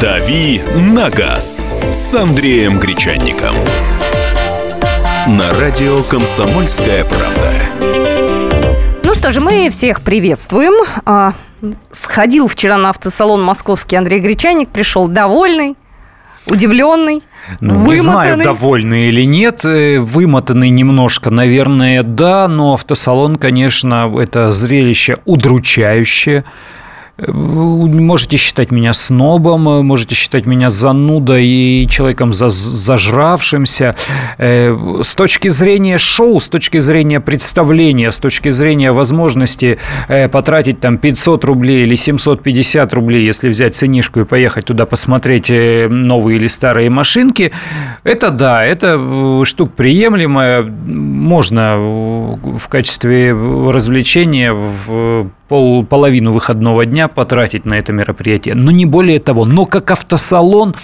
«Дави на газ» с Андреем Гречанником. На радио «Комсомольская правда». Ну что же, мы всех приветствуем. А, сходил вчера на автосалон московский Андрей Гречаник, пришел довольный, удивленный. Ну, не знаю, довольный или нет. Э, вымотанный немножко, наверное, да, но автосалон, конечно, это зрелище удручающее. Можете считать меня снобом, можете считать меня занудой и человеком зажравшимся. Э, с точки зрения шоу, с точки зрения представления, с точки зрения возможности э, потратить там 500 рублей или 750 рублей, если взять ценишку и поехать туда посмотреть э, новые или старые машинки, это да, это штука приемлемая. Можно в качестве развлечения в пол, половину выходного дня потратить на это мероприятие. Но не более того. Но как автосалон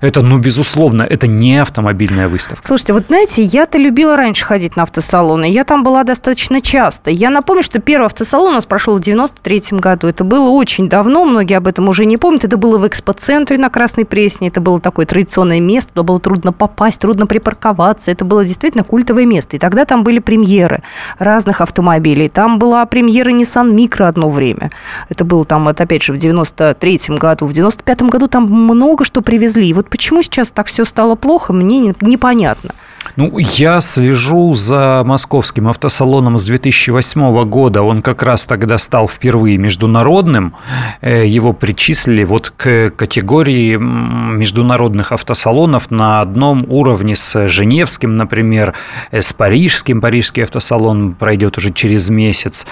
это, ну, безусловно, это не автомобильная выставка. Слушайте, вот знаете, я-то любила раньше ходить на автосалоны. Я там была достаточно часто. Я напомню, что первый автосалон у нас прошел в 93 году. Это было очень давно, многие об этом уже не помнят. Это было в экспоцентре на Красной Пресне. Это было такое традиционное место, туда было трудно попасть, трудно припарковаться. Это было действительно культовое место. И тогда там были премьеры разных автомобилей. Там была премьера Nissan Micro одно время. Это было там, вот опять же, в 93 году. В 95 году там много что привезли. И вот почему сейчас так все стало плохо, мне непонятно. Ну, я слежу за московским автосалоном с 2008 года. Он как раз тогда стал впервые международным. Э, его причислили вот к категории международных автосалонов на одном уровне с Женевским, например, э, с Парижским. Парижский автосалон пройдет уже через месяц.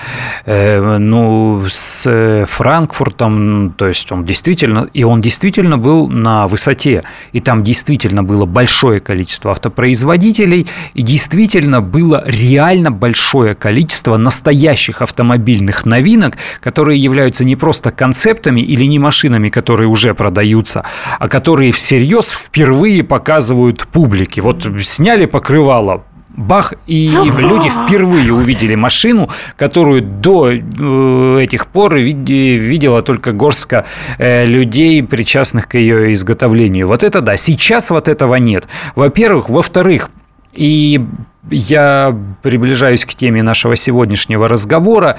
Э, ну, с Франкфуртом, то есть он действительно, и он действительно был на высоте. И там действительно было большое количество автопроизводителей, производителей, и действительно было реально большое количество настоящих автомобильных новинок, которые являются не просто концептами или не машинами, которые уже продаются, а которые всерьез впервые показывают публике. Вот сняли покрывало, Бах, и люди впервые увидели машину, которую до э, этих пор видела только горстка э, людей, причастных к ее изготовлению. Вот это да. Сейчас вот этого нет. Во-первых. Во-вторых, и я приближаюсь к теме нашего сегодняшнего разговора.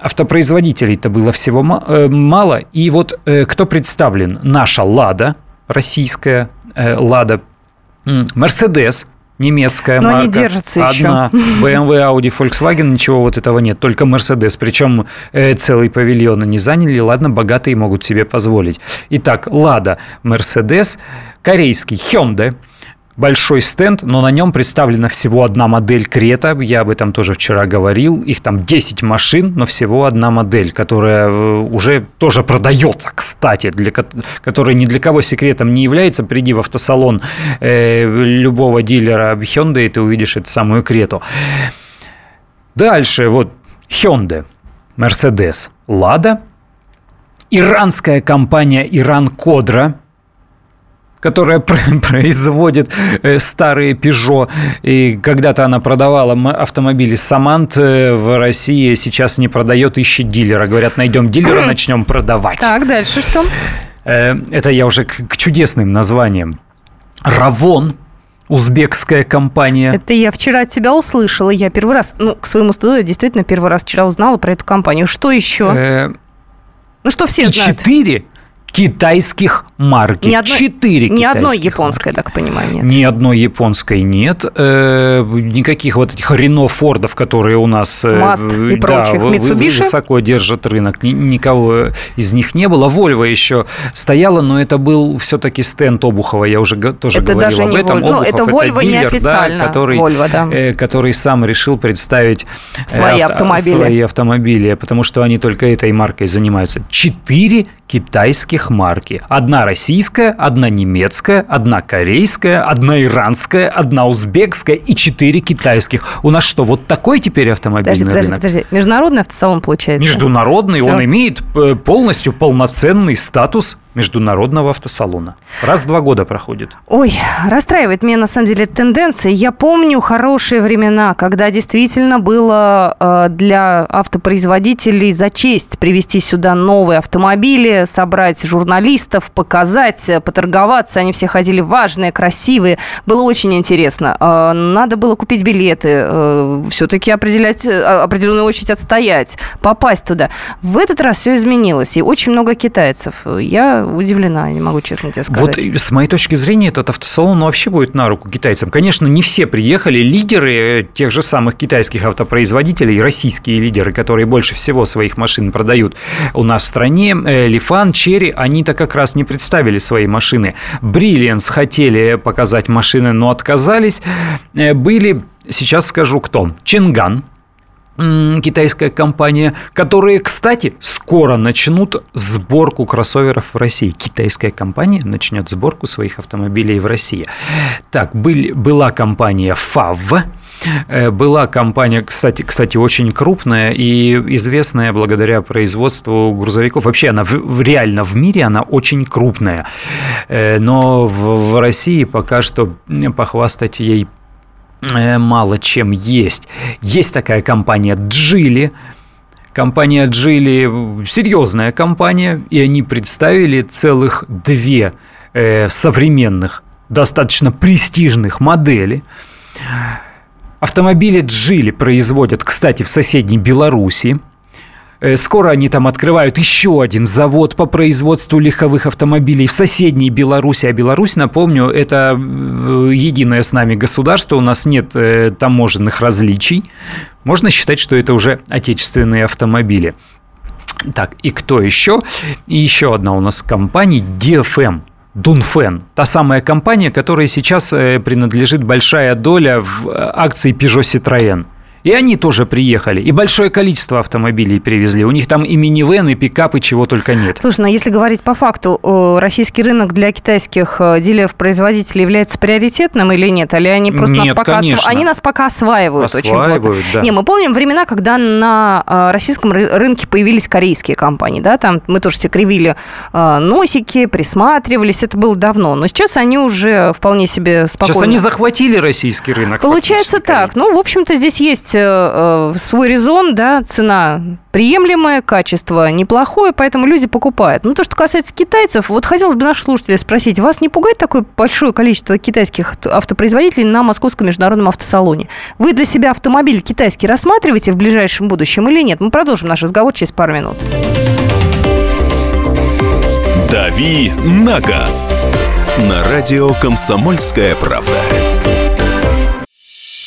Автопроизводителей-то было всего э, мало. И вот кто представлен? Наша «Лада», российская «Лада», «Мерседес», немецкая Но марка. они держатся одна. еще. BMW, Audi, Volkswagen, ничего вот этого нет. Только Mercedes. Причем целый павильон они заняли. Ладно, богатые могут себе позволить. Итак, Лада, Mercedes, корейский Hyundai – большой стенд, но на нем представлена всего одна модель Крета. Я об этом тоже вчера говорил. Их там 10 машин, но всего одна модель, которая э, уже тоже продается, кстати, для, которая ни для кого секретом не является. Приди в автосалон э, любого дилера Hyundai, и ты увидишь эту самую Крету. Дальше, вот Hyundai, Mercedes, Lada, иранская компания Иран Кодра – которая производит э, старые Peugeot. И когда-то она продавала автомобили Самант э, в России, сейчас не продает, ищет дилера. Говорят, найдем дилера, начнем продавать. Так, дальше что? Э, это я уже к чудесным названиям. Равон, узбекская компания. Это я вчера от тебя услышала. Я первый раз, ну, к своему стыду, я действительно первый раз вчера узнала про эту компанию. Что еще? Ну, что все и знают. четыре китайских марки. Ни одной, Четыре Ни одной японской, марки. так понимаю, нет. Ни одной японской нет. Э, никаких вот этих Рено Фордов, которые у нас э, Маст и да, прочих. Mitsubishi? высоко держат рынок. Ни, никого из них не было. Вольво еще стояла, но это был все-таки стенд Обухова. Я уже тоже это говорил даже об этом. Вольво. Обухов ну, это Вольво дилер, да, который, Volvo, да. Э, который сам решил представить свои авто, автомобили. Свои автомобили, потому что они только этой маркой занимаются. Четыре китайских марки. Одна российская, одна немецкая, одна корейская, одна иранская, одна узбекская и четыре китайских. У нас что, вот такой теперь автомобильный подожди, рынок? Подожди, подожди. Международный автосалон получается? Международный, Все. он имеет э, полностью полноценный статус международного автосалона. Раз в два года проходит. Ой, расстраивает меня на самом деле тенденция. Я помню хорошие времена, когда действительно было э, для автопроизводителей за честь привезти сюда новые автомобили, собрать журналистов, показать, э, поторговаться. Они все ходили важные, красивые. Было очень интересно. Э, надо было купить билеты, все-таки определять, определенную очередь отстоять, попасть туда. В этот раз все изменилось, и очень много китайцев. Я удивлена, не могу честно тебе сказать. Вот с моей точки зрения этот автосалон ну, вообще будет на руку китайцам. Конечно, не все приехали. Лидеры тех же самых китайских автопроизводителей, российские лидеры, которые больше всего своих машин продают у нас в стране, э, Лифан, Черри, они-то как раз не представили свои машины. Бриллианс хотели показать машины, но отказались. Э, были, сейчас скажу кто, Чинган, китайская компания, которые, кстати, скоро начнут сборку кроссоверов в России. Китайская компания начнет сборку своих автомобилей в России. Так, был, была компания FAV, э, была компания, кстати, кстати, очень крупная и известная благодаря производству грузовиков. Вообще она в, реально в мире она очень крупная. Э, но в, в России пока что похвастать ей мало чем есть. Есть такая компания Джили. Компания Джили серьезная компания, и они представили целых две э, современных, достаточно престижных модели. Автомобили Джили производят, кстати, в соседней Беларуси. Э, скоро они там открывают еще один завод по производству легковых автомобилей в соседней Беларуси. А Беларусь, напомню, это э, единое с нами государство, у нас нет э, таможенных различий. Можно считать, что это уже отечественные автомобили. Так, и кто еще? И еще одна у нас компания DFM. Дунфен, та самая компания, которой сейчас принадлежит большая доля в акции Peugeot Citroën. И они тоже приехали. И большое количество автомобилей привезли. У них там и минивэн, и пикапы, чего только нет. Слушай, ну если говорить по факту, российский рынок для китайских э, дилеров-производителей является приоритетным или нет? Или они просто нет, нас пока, конечно. они нас пока осваивают, осваивают очень Да. Не, мы помним времена, когда на э, российском рынке появились корейские компании, да, там мы тоже все кривили э, носики, присматривались, это было давно. Но сейчас они уже вполне себе спокойно. Сейчас они захватили российский рынок. Получается так. Ну, в общем-то, здесь есть есть э, свой резон, да, цена приемлемая, качество неплохое, поэтому люди покупают. Ну, то, что касается китайцев, вот хотелось бы наших слушателей спросить, вас не пугает такое большое количество китайских автопроизводителей на Московском международном автосалоне? Вы для себя автомобиль китайский рассматриваете в ближайшем будущем или нет? Мы продолжим наш разговор через пару минут. «Дави на газ» на радио «Комсомольская правда».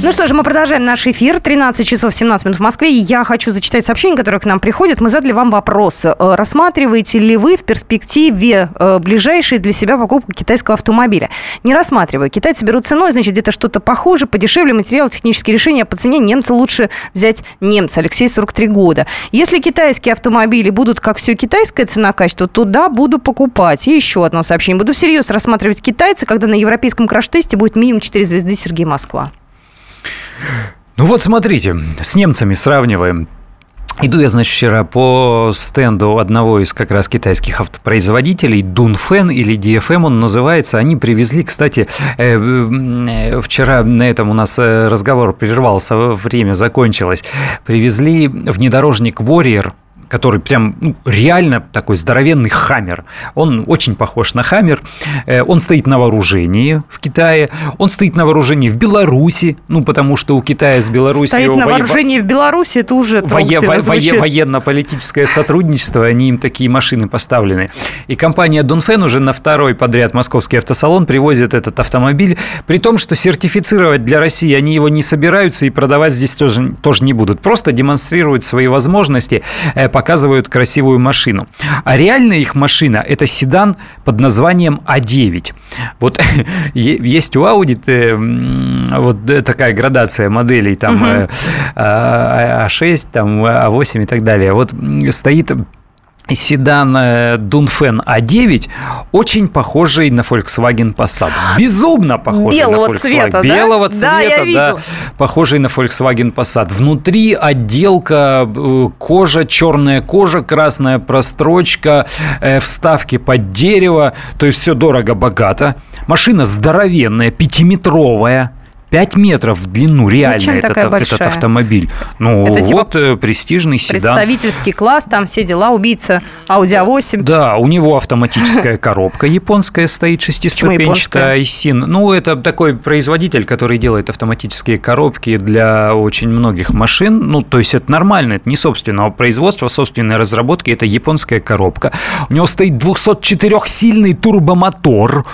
Ну что ж, мы продолжаем наш эфир. 13 часов 17 минут в Москве. Я хочу зачитать сообщения, которые к нам приходят. Мы задали вам вопрос. Э, рассматриваете ли вы в перспективе э, ближайшей для себя покупку китайского автомобиля? Не рассматриваю. Китайцы берут ценой, значит, где-то что-то похуже, подешевле, материалы, технические решения. По цене немца лучше взять немца. Алексей, 43 года. Если китайские автомобили будут, как все китайская цена-качество, то да, буду покупать. И еще одно сообщение. Буду всерьез рассматривать китайца, когда на европейском краш-тесте будет минимум 4 звезды Сергей Москва. Ну вот смотрите, с немцами сравниваем. Иду я, значит, вчера по стенду одного из как раз китайских автопроизводителей, Дунфен или DFM он называется. Они привезли, кстати, э, э, вчера на этом у нас э, разговор прервался, время закончилось. Привезли внедорожник Warrior который прям ну, реально такой здоровенный хаммер. Он очень похож на хаммер. Э, он стоит на вооружении в Китае. Он стоит на вооружении в Беларуси, ну, потому что у Китая с Беларусью... Стоит на вооружении в Беларуси, это уже вое, вое, Военно-политическое сотрудничество, они им такие машины поставлены. И компания Дунфен уже на второй подряд московский автосалон привозит этот автомобиль, при том, что сертифицировать для России они его не собираются и продавать здесь тоже, тоже не будут. Просто демонстрируют свои возможности, э, показывают красивую машину. А реальная их машина – это седан под названием А9. Вот есть у Audi э, вот такая градация моделей, там угу. А6, там А8 и так далее. Вот стоит седан Dunfen A9, очень похожий на Volkswagen Passat. Безумно похожий Белого на Volkswagen. Цвета, Белого да? цвета, да, да, похожий на Volkswagen Passat. Внутри отделка, э, кожа, черная кожа, красная прострочка, э, вставки под дерево, то есть все дорого-богато. Машина здоровенная, пятиметровая, 5 метров в длину реально Зачем этот, такая этот автомобиль. Ну, Это типа вот типа престижный седан. Представительский класс, там все дела, убийца Audi A8. Да, у него автоматическая коробка японская стоит, шестиступенчатая Айсин. Ну, это такой производитель, который делает автоматические коробки для очень многих машин. Ну, то есть это нормально, это не собственного производства, собственной разработки, это японская коробка. У него стоит 204-сильный турбомотор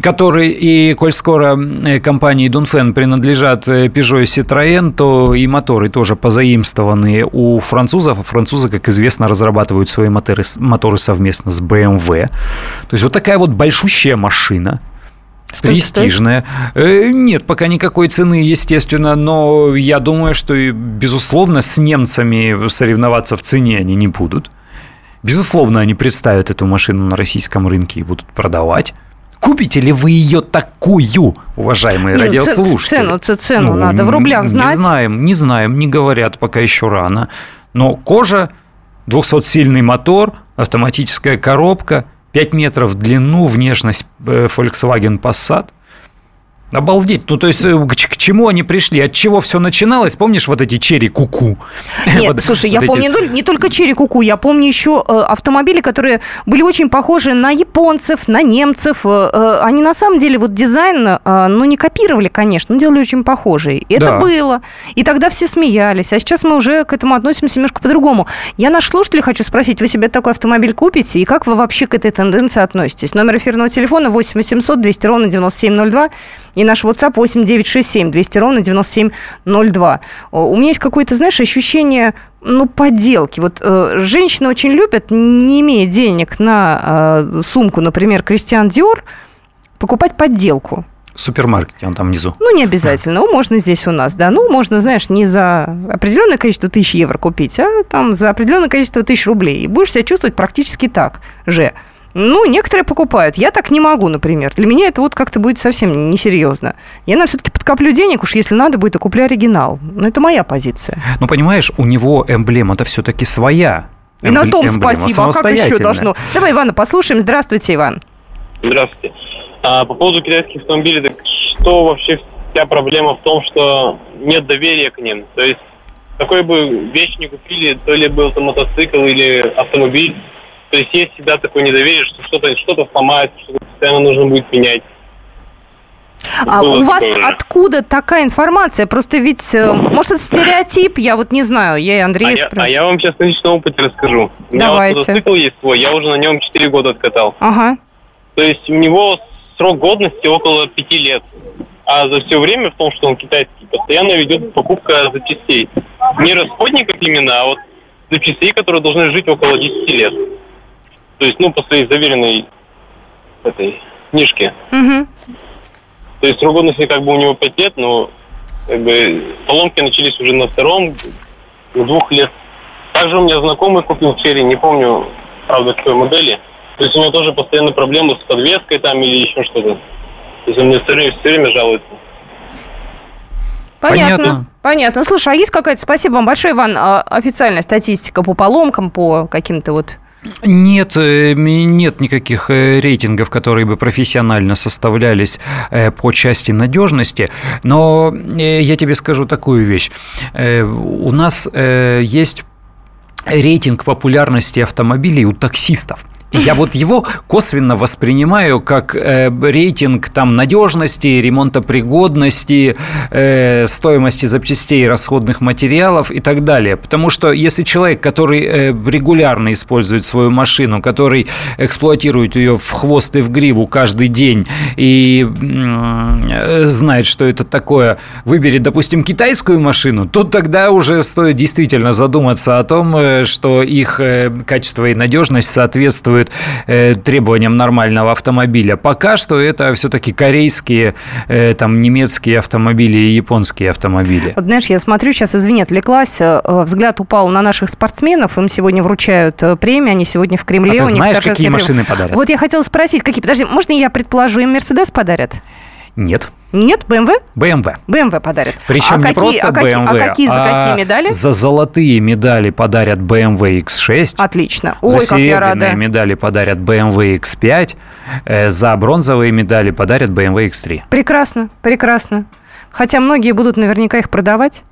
который и, коль скоро э, компании Дунфен принадлежат э, Peugeot и Citroën, то и моторы тоже позаимствованы у французов, а французы, как известно, разрабатывают свои моторы, моторы совместно с BMW. То есть вот такая вот большущая машина, Сколько престижная. Стоит? Э, нет, пока никакой цены, естественно, но я думаю, что, безусловно, с немцами соревноваться в цене они не будут. Безусловно, они представят эту машину на российском рынке и будут продавать. Купите ли вы ее такую, уважаемые Нет, радиослушатели? Цену, цену ну, надо в рублях знать. Не знаем, не знаем, не говорят, пока еще рано. Но кожа, 200-сильный мотор, автоматическая коробка, 5 метров в длину, внешность э, Volkswagen Passat. Обалдеть. Ну, то есть, э, к, к чему они пришли? От чего все начиналось? Помнишь вот эти черри куку? Нет, вот, слушай, вот я эти... помню не только черри куку, я помню еще э, автомобили, которые были очень похожи на японцев, на немцев. Э, э, они на самом деле вот дизайн, ну, не копировали, конечно, но делали очень похожий. И это да. было. И тогда все смеялись. А сейчас мы уже к этому относимся немножко по-другому. Я наш слушатель хочу спросить, вы себе такой автомобиль купите? И как вы вообще к этой тенденции относитесь? Номер эфирного телефона 8 800 200 ровно 9702 и наш WhatsApp 8 967 200 ровно 9702. У меня есть какое-то, знаешь, ощущение ну, подделки. Вот э, женщины очень любят, не имея денег на э, сумку, например, Кристиан Диор, покупать подделку супермаркете, он там внизу. Ну, не обязательно. Ну, можно здесь у нас, да. Ну, можно, знаешь, не за определенное количество тысяч евро купить, а там за определенное количество тысяч рублей. И будешь себя чувствовать практически так же. Ну, некоторые покупают. Я так не могу, например. Для меня это вот как-то будет совсем несерьезно. Я, наверное, все-таки подкоплю денег, уж если надо будет, и куплю оригинал. Но это моя позиция. Ну, понимаешь, у него эмблема-то все-таки своя. И на том спасибо. А как еще должно? Давай Ивана послушаем. Здравствуйте, Иван. Здравствуйте. А, по поводу китайских автомобилей, так что вообще вся проблема в том, что нет доверия к ним? То есть какой бы вещь не купили, то ли был это мотоцикл или автомобиль, то есть есть всегда такое недоверие, что что-то что сломается, что-то постоянно нужно будет менять. А у вас уже. откуда такая информация? Просто ведь, э, может, это стереотип, я вот не знаю, я и Андрей а спрашиваю. Я, а я вам сейчас на личном опыте расскажу. Давайте. У меня вот есть свой, я уже на нем 4 года откатал. Ага. То есть у него срок годности около 5 лет. А за все время, в том, что он китайский, постоянно ведет покупка запчастей. Не расходников именно, а вот запчастей, которые должны жить около 10 лет. То есть, ну, по своей заверенной этой книжке. Угу. То есть срок годности как бы у него 5 лет, но как бы поломки начались уже на втором, у двух лет. Также у меня знакомый купил черри, не помню, правда, какой модели. То есть у него тоже постоянно проблемы с подвеской там или еще что-то. То есть он мне все время, все время жалуется. Понятно. Понятно. Понятно. Слушай, а есть какая-то, спасибо вам большое, Иван, а, официальная статистика по поломкам, по каким-то вот нет, э, нет никаких э, рейтингов, которые бы профессионально составлялись э, по части надежности, но я тебе скажу такую вещь. У нас есть рейтинг популярности автомобилей у таксистов. Я вот его косвенно воспринимаю как э, рейтинг там надежности, ремонтопригодности, э, стоимости запчастей, расходных материалов и так далее. Потому что если человек, который э, регулярно использует свою машину, который эксплуатирует ее в хвост и в гриву каждый день и э, знает, что это такое, выберет, допустим, китайскую машину, то тогда уже стоит действительно задуматься о том, э, что их э, качество и надежность соответствуют э, требованиям нормального автомобиля. Пока что это все-таки корейские, э, там, немецкие автомобили и японские автомобили. Вот, знаешь, я смотрю, сейчас, извини, отвлеклась, э, взгляд упал на наших спортсменов, им сегодня вручают э, премии, они сегодня в Кремле. А ты знаешь, какие премия. машины подарят? Вот я хотела спросить, какие? Подожди, можно я предположу, им Мерседес подарят? Нет, Нет, БМВ? BMW. БМВ подарят. Причем а не какие, просто а какие, BMW, а какие за а какие медали? За золотые медали подарят BMW X6. Отлично. за Ой, как я серебряные рада. медали подарят BMW X5. э, За бронзовые медали подарят BMW X3. Прекрасно, прекрасно. Хотя многие будут наверняка их продавать.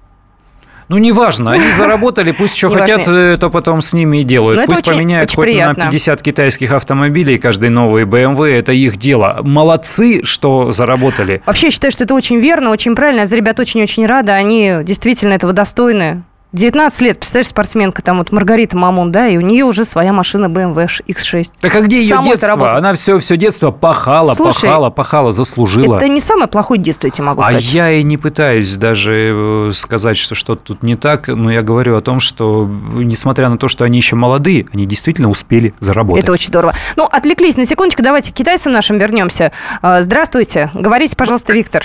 Ну, неважно, они заработали, пусть что хотят, э, то потом с ними и делают. Ну, это Пусть очень- поменяют очень хоть приятно. на 50 китайских автомобилей, каждый новый BMW, это их дело. Молодцы, что заработали. Вообще, я считаю, что это очень верно, очень правильно. Я за ребят очень-очень рада. Они действительно этого достойны. 19 лет, представляешь, спортсменка, там вот Маргарита Мамун, да, и у нее уже своя машина BMW X6. Так а где ее Самой-то детство? работает. Она все, все детство пахала, Слушай, пахала, пахала, заслужила. Это не самое плохое детство, я тебе могу А сказать. я и не пытаюсь даже э, сказать, что что-то тут не так, но я говорю о том, что несмотря на то, что они еще молодые, они действительно успели заработать. Это очень здорово. Ну, отвлеклись на секундочку, давайте к китайцам нашим вернемся. А, Здравствуйте. Говорите, пожалуйста, Виктор.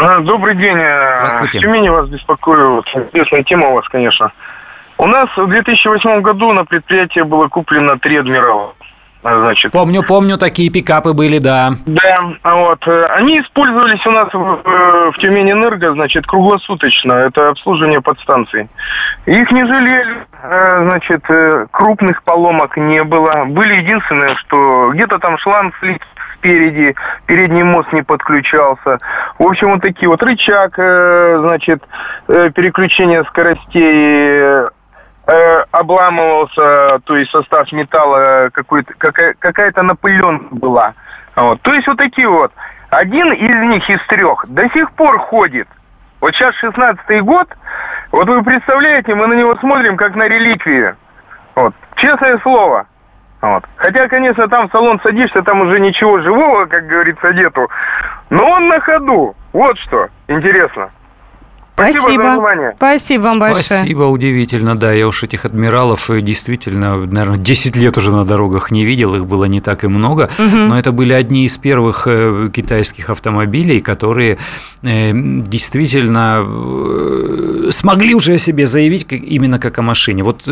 А, Добрый день. э, Здравствуйте. В Тюмени вас беспокою. Интересная тема у вас, конечно. У нас в 2008 году на предприятии было куплено три адмирала. А, Значит, Помню, помню, такие пикапы были, да. да, а вот. э, Они использовались у нас в, э, в Тюмени Энерго, значит, круглосуточно. Это обслуживание подстанций. Их не жалели, э, значит, э, крупных поломок не было. Были единственное, что где-то там шланг слит спереди, передний мост не подключался. В общем, вот такие вот рычаг, э, значит, э, переключение скоростей, э, обламывался, то есть состав металла какой-то, какая, какая-то напыленка была. Вот. То есть вот такие вот. Один из них из трех до сих пор ходит. Вот сейчас 16-й год, вот вы представляете, мы на него смотрим как на реликвию. Вот. Честное слово. Вот. Хотя, конечно, там в салон садишься, там уже ничего живого, как говорится, нету. Но он на ходу. Вот что интересно. Спасибо, за Спасибо. внимание. Спасибо вам большое. Спасибо, удивительно, да, я уж этих адмиралов э, действительно, наверное, 10 лет уже на дорогах не видел, их было не так и много, но это были одни из первых э, китайских автомобилей, которые э, действительно смогли уже о себе заявить именно как о машине. Вот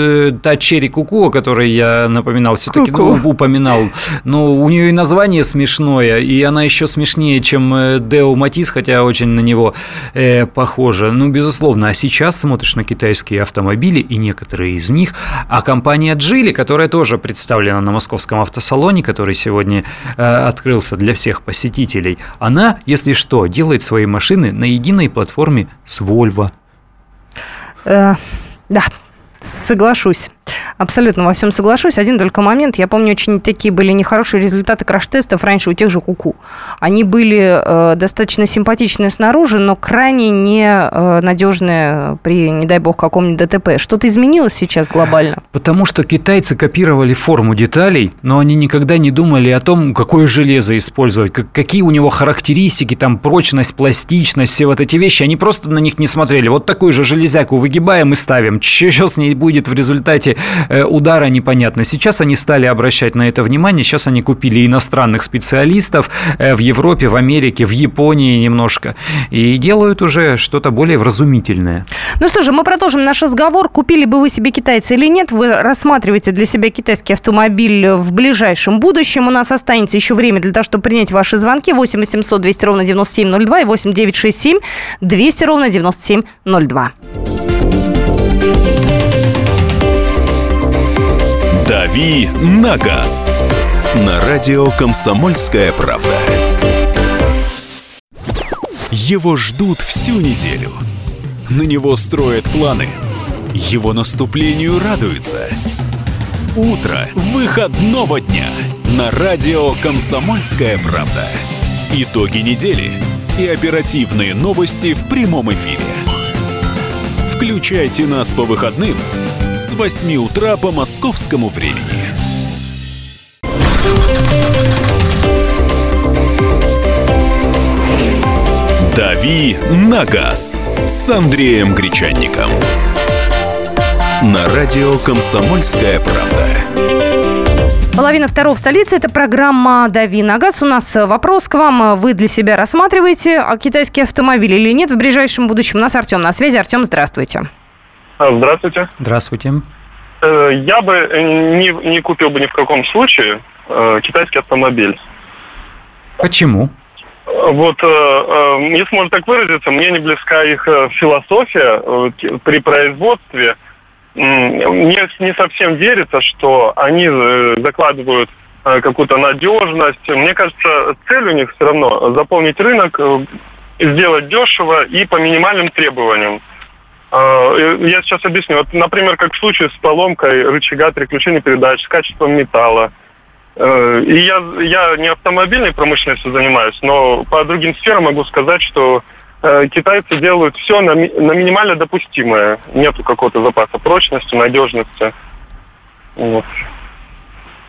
та Черри Куку, о которой я напоминал, все-таки Ку-ку. упоминал, но у нее и название смешное, и она еще смешнее, чем Део Матис, хотя очень на него похожа. Ну, безусловно, а сейчас смотришь на китайские автомобили, и некоторые из них, а компания Джили, которая тоже представлена на московском автосалоне, который сегодня э, открылся для всех посетителей, она, если что, делает свои машины на единой платформе с Volvo. Э, да, соглашусь. Абсолютно во всем соглашусь. Один только момент. Я помню, очень такие были нехорошие результаты краш-тестов раньше у тех же Куку. Они были э, достаточно симпатичные снаружи, но крайне ненадежные при, не дай бог, каком-нибудь ДТП. Что-то изменилось сейчас глобально? Потому что китайцы копировали форму деталей, но они никогда не думали о том, какое железо использовать, как- какие у него характеристики, там прочность, пластичность, все вот эти вещи. Они просто на них не смотрели. Вот такую же железяку выгибаем и ставим. Что с ней будет в результате э, удара, непонятно. Сейчас они стали обращать на это внимание. Сейчас они купили иностранных специалистов э, в Европе, в Америке, в Японии немножко. И делают уже что-то более вразумительное. Ну что же, мы продолжим наш разговор. Купили бы вы себе китайца или нет? Вы рассматриваете для себя китайский автомобиль в ближайшем будущем. У нас останется еще время для того, чтобы принять ваши звонки. 8 800 200 ровно 9702 и 8 967 200 ровно 9702. «Дави на газ» на радио «Комсомольская правда». Его ждут всю неделю. На него строят планы. его наступлению радуется. Утро выходного дня на радио «Комсомольская правда». Итоги недели и оперативные новости в прямом эфире. Включайте нас по выходным с 8 утра по московскому времени. «Дави на газ» с Андреем Гречанником. На радио «Комсомольская правда». Половина второго в столице. Это программа «Дави на газ». У нас вопрос к вам. Вы для себя рассматриваете китайский автомобиль или нет в ближайшем будущем? У нас Артем на связи. Артем, здравствуйте. А, здравствуйте. Здравствуйте. Э, я бы э, не, не купил бы ни в каком случае э, китайский автомобиль. Почему? Вот, если можно так выразиться, мне не близка их философия при производстве. Мне не совсем верится, что они закладывают какую-то надежность. Мне кажется, цель у них все равно заполнить рынок, сделать дешево и по минимальным требованиям. Я сейчас объясню. Вот, например, как в случае с поломкой рычага переключения передач, с качеством металла – Э, и я, я не автомобильной промышленностью занимаюсь, но по другим сферам могу сказать, что э, китайцы делают все на, на минимально допустимое. Нету какого-то запаса прочности, надежности. Вот.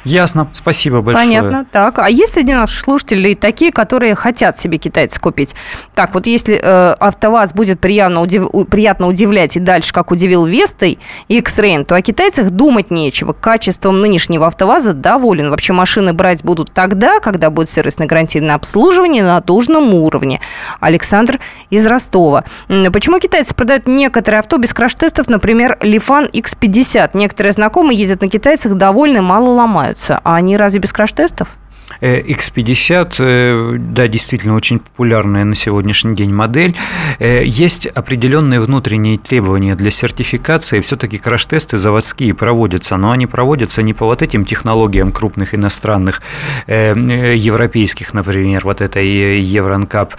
Ясно, спасибо большое. Понятно, так. А есть среди наших слушателей такие, которые хотят себе китайцы купить? Так, вот если э, АвтоВАЗ будет приятно, удив... приятно удивлять и дальше, как удивил Вестой и X-Rain, то о китайцах думать нечего. Качеством нынешнего АвтоВАЗа доволен. Вообще машины брать будут тогда, когда будет сервисно-гарантийное обслуживание на должном уровне. Александр из Ростова. Почему китайцы продают некоторые авто без краш-тестов, например, Лифан X50? Некоторые знакомые ездят на китайцах довольны, мало ломают меняются. А они разве без краш-тестов? X50, э, да, действительно очень популярная на сегодняшний день модель. Э, есть определенные внутренние требования для сертификации. Все-таки краш-тесты заводские проводятся, но они проводятся не по вот этим технологиям крупных иностранных, э, европейских, например, вот этой Евронкап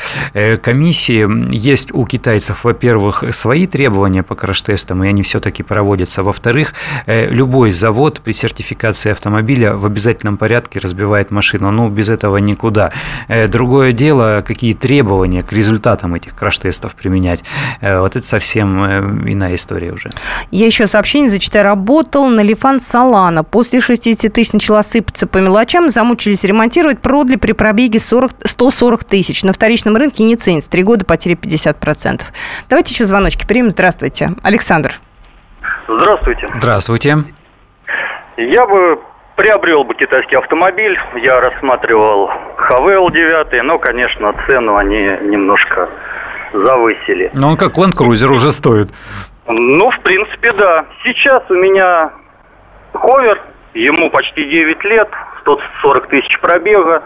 комиссии. Есть у китайцев, во-первых, свои требования по краш-тестам, и они все-таки проводятся. Во-вторых, любой завод при сертификации автомобиля в обязательном порядке разбивает машину но ну, без этого никуда. Э, другое дело, какие требования к результатам этих краш-тестов применять. Э, вот это совсем э, иная история уже. Я еще сообщение зачитаю. Работал на Лифан Салана. После 60 тысяч начала сыпаться по мелочам, замучились ремонтировать, продли при пробеге 40, 140 тысяч. На вторичном рынке не ценится. Три года потери 50%. Давайте еще звоночки примем. Здравствуйте. Александр. Здравствуйте. Здравствуйте. Я бы Приобрел бы китайский автомобиль, я рассматривал Хавел 9, но, конечно, цену они немножко завысили. Но он как Land Cruiser уже стоит. Ну, в принципе, да. Сейчас у меня Ховер, ему почти 9 лет, 140 тысяч пробега.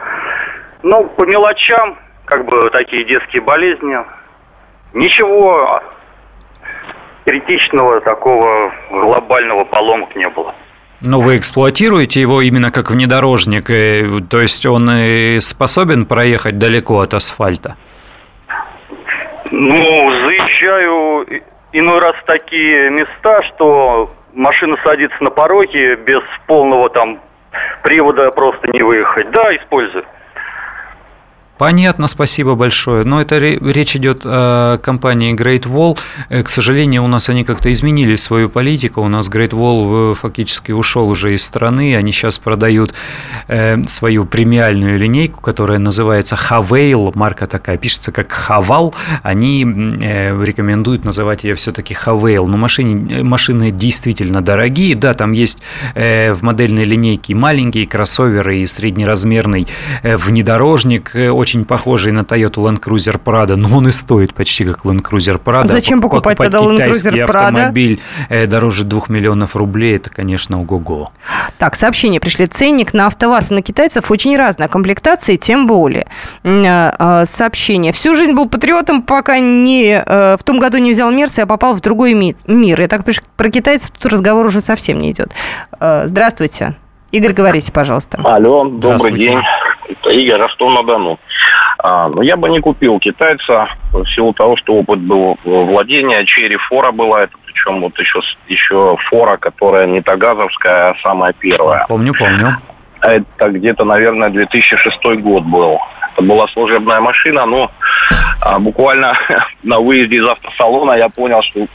Ну, по мелочам, как бы такие детские болезни. Ничего критичного такого глобального поломок не было. Но вы эксплуатируете его именно как внедорожник, то есть он и способен проехать далеко от асфальта? Ну, заезжаю иной раз в такие места, что машина садится на пороге без полного там привода просто не выехать. Да, использую. Понятно, спасибо большое. Но это речь идет о компании Great Wall. Э, к сожалению, у нас они как-то изменили свою политику. У нас Great Wall э, фактически ушел уже из страны. Они сейчас продают э, свою премиальную линейку, которая называется Havail. Марка такая, пишется как Хавал. Они рекомендуют называть ее все-таки Havail. Но машины, машины действительно дорогие. Да, там есть в модельной линейке маленькие кроссоверы и среднеразмерный внедорожник, очень очень похожий на Toyota Land Cruiser Prado, но он и стоит почти как Land Cruiser Prado. Зачем покупать, покупать тогда Land Cruiser Prado? автомобиль э, дороже 2 миллионов рублей, это, конечно, ого-го. Так, сообщение пришли. Ценник на АвтоВАЗ и на китайцев очень разная. Комплектации тем более. Э, э, сообщение. Всю жизнь был патриотом, пока не, в том году не взял Мерс, я попал в другой мир. Я так про китайцев тут разговор уже совсем не идет. Здравствуйте. Игорь, говорите, пожалуйста. Алло, добрый день. Игорь, Ростов-на-Дону. А, но я бы не купил китайца в силу того, что опыт был владения, черри фора была, это причем вот еще, еще фора, которая не Тагазовская, а самая первая. Помню, помню. Это где-то, наверное, 2006 год был. Это была служебная машина, но а, буквально на выезде из автосалона я понял, что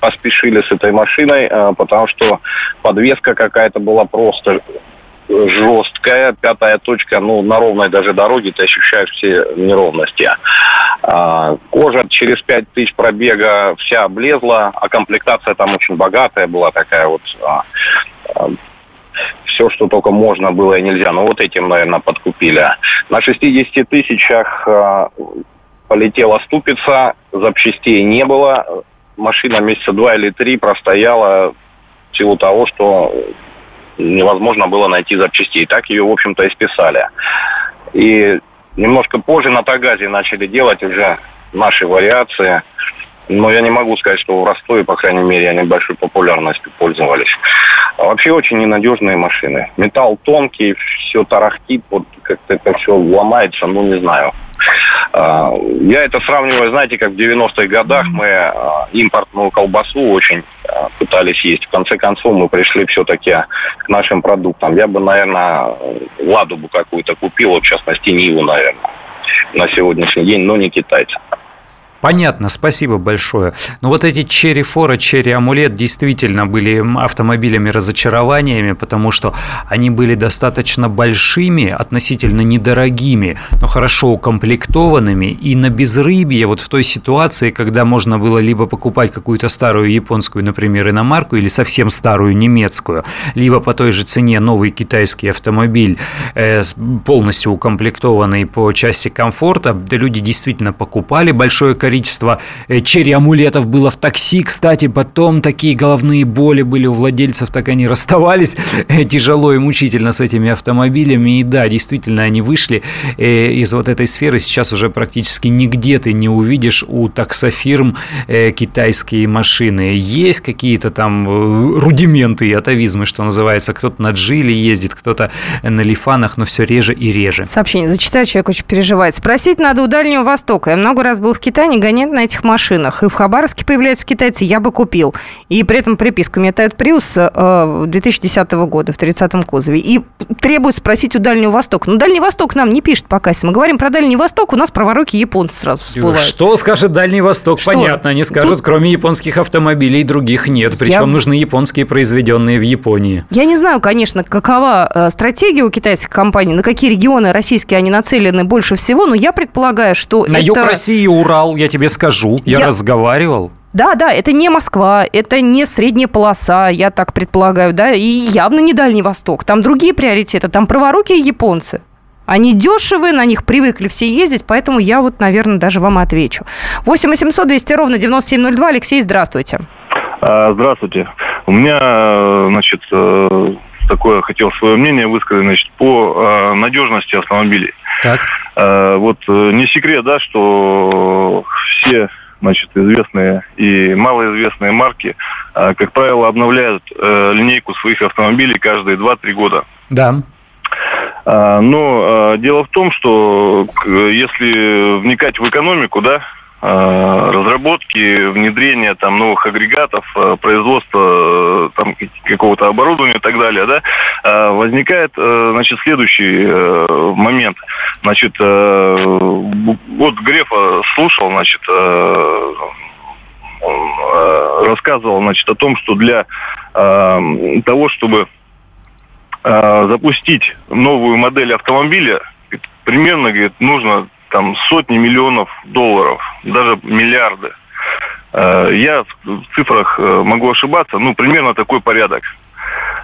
поспешили с этой машиной, а, потому что подвеска какая-то была просто жесткая, пятая точка, ну, на ровной даже дороге ты ощущаешь все неровности. А, кожа через пять тысяч пробега вся облезла, а комплектация там очень богатая была такая вот а, а, все, что только можно было и нельзя. Ну, вот этим, наверное, подкупили. На 60 тысячах полетела ступица, запчастей не было. Машина месяца два или три простояла в силу того, что невозможно было найти запчастей. Так ее, в общем-то, и списали. И немножко позже на Тагазе начали делать уже наши вариации. Но я не могу сказать, что в Ростове, по крайней мере, они большой популярностью пользовались. А вообще очень ненадежные машины. Металл тонкий, все тарахтит, вот как-то это все ломается, ну не знаю. А, я это сравниваю, знаете, как в 90-х годах мы а, импортную колбасу очень а, пытались есть. В конце концов мы пришли все-таки к нашим продуктам. Я бы, наверное, ладу бы какую-то купил, в частности, Ниву, наверное, на сегодняшний день, но не китайца. Понятно, спасибо большое. Но вот эти Черри Фора, Черри Амулет действительно были автомобилями разочарованиями, потому что они были достаточно большими, относительно недорогими, но хорошо укомплектованными. И на безрыбье, вот в той ситуации, когда можно было либо покупать какую-то старую японскую, например, иномарку, или совсем старую немецкую, либо по той же цене новый китайский автомобиль, э, полностью укомплектованный по части комфорта, люди действительно покупали большое количество количество э, черри-амулетов было в такси, кстати, потом такие головные боли были у владельцев, так они расставались э, тяжело и мучительно с этими автомобилями, и да, действительно, они вышли э, из вот этой сферы, сейчас уже практически нигде ты не увидишь у таксофирм китайские машины. Есть какие-то там рудименты и атовизмы, что называется, кто-то на Джиле ездит, кто-то на Лифанах, но все реже и реже. Сообщение зачитаю, человек очень переживает. Спросить надо у Дальнего Востока. Я много раз был в Китае, гонять на этих машинах. И в Хабаровске появляются китайцы, я бы купил. И при этом приписка. Меня Toyota Prius э, 2010 года в 30-м кузове. И требует спросить у Дальнего Востока. Но Дальний Восток нам не пишет пока. Если мы говорим про Дальний Восток, у нас праворуки японцы сразу всплывают. Что скажет Дальний Восток? Что? Понятно, они скажут, Тут... кроме японских автомобилей других нет. Причем я... нужны японские, произведенные в Японии. Я не знаю, конечно, какова э, стратегия у китайских компаний, на какие регионы российские они нацелены больше всего, но я предполагаю, что На это... юг России, Урал, я тебе скажу. Я, я... разговаривал. Да, да, это не Москва, это не средняя полоса, я так предполагаю, да, и явно не Дальний Восток. Там другие приоритеты, там праворукие японцы. Они дешевые, на них привыкли все ездить, поэтому я вот, наверное, даже вам отвечу. 8 800 200 ровно 9702. Алексей, здравствуйте. А, здравствуйте. У меня, э, значит, э, такое хотел свое мнение высказать, значит, по э, надежности автомобилей. Так. Э, вот э, не секрет, да, что все значит, известные и малоизвестные марки, э, как правило, обновляют э, линейку своих автомобилей каждые 2-3 года. Да. Э, но э, дело в том, что если вникать в экономику, да, разработки, внедрения там новых агрегатов, э, производства э, там какого-то оборудования и так далее, да, возникает, значит, следующий момент. Значит, вот Грефа слушал, значит, рассказывал, значит, о том, что для того, чтобы запустить новую модель автомобиля, примерно, говорит, нужно там сотни миллионов долларов, даже миллиарды. Э, я в цифрах э, могу ошибаться, ну, примерно такой порядок.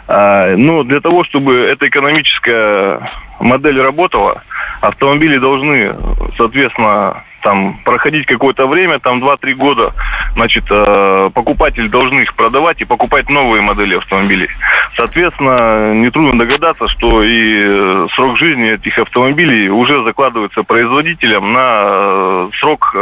Э, но для того, чтобы эта экономическая модель работала, автомобили должны, соответственно, там проходить какое-то время, там 2-3 года, значит, э, покупатели должны их продавать и покупать новые модели автомобилей. Соответственно, нетрудно догадаться, что и э, срок жизни этих автомобилей уже закладывается производителям на э, срок,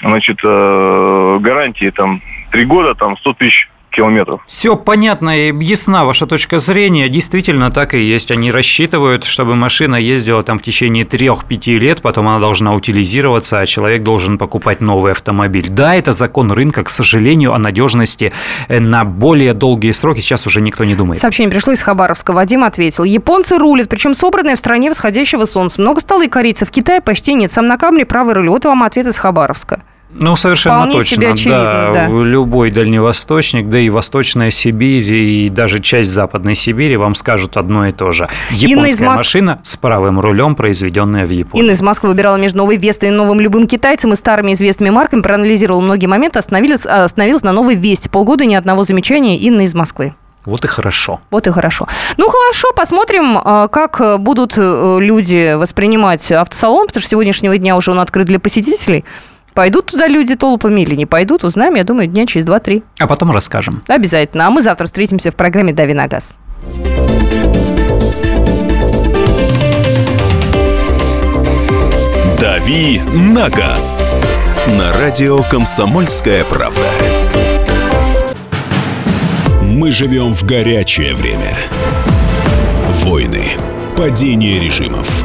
значит, гарантии там 3 года, там 100 тысяч километров. Все понятно и ясна ваша точка зрения. Действительно, так и есть. Они рассчитывают, чтобы машина ездила там в течение 3-5 лет, потом она должна утилизироваться, а человек должен покупать новый автомобиль. Да, это закон рынка, к сожалению, о надежности э, на более долгие сроки сейчас уже никто не думает. Сообщение пришло из Хабаровска. Вадим ответил. Японцы рулят, причем собранные в стране восходящего солнца. Много стало и корейцев. В Китае почти нет. Сам на камне правый руль. Вот вам ответ из Хабаровска. Ну, совершенно Вполне точно. себе очевидно, да. Любой дальневосточник, да и Восточная Сибирь, и даже часть Западной Сибири вам скажут одно и то же. Японская Мос- машина с правым рулем, произведенная в Японии. Инна из Москвы выбирала между новой Вестой и новым любым китайцем и старыми известными марками, проанализировала многие моменты, остановилась, остановилась на новой Весте. Полгода ни одного замечания Инна из Москвы. Вот и хорошо. Вот и хорошо. Ну, хорошо, посмотрим, э, как будут э, люди воспринимать автосалон, потому что сегодняшнего дня уже он открыт для посетителей. Пойдут туда люди толпами или не пойдут, узнаем, я думаю, дня через 2-3. А потом расскажем. Обязательно. А мы завтра встретимся в программе «Дави на газ». «Дави на газ» на радио «Комсомольская правда». Мы живем в горячее время. Войны, падение режимов,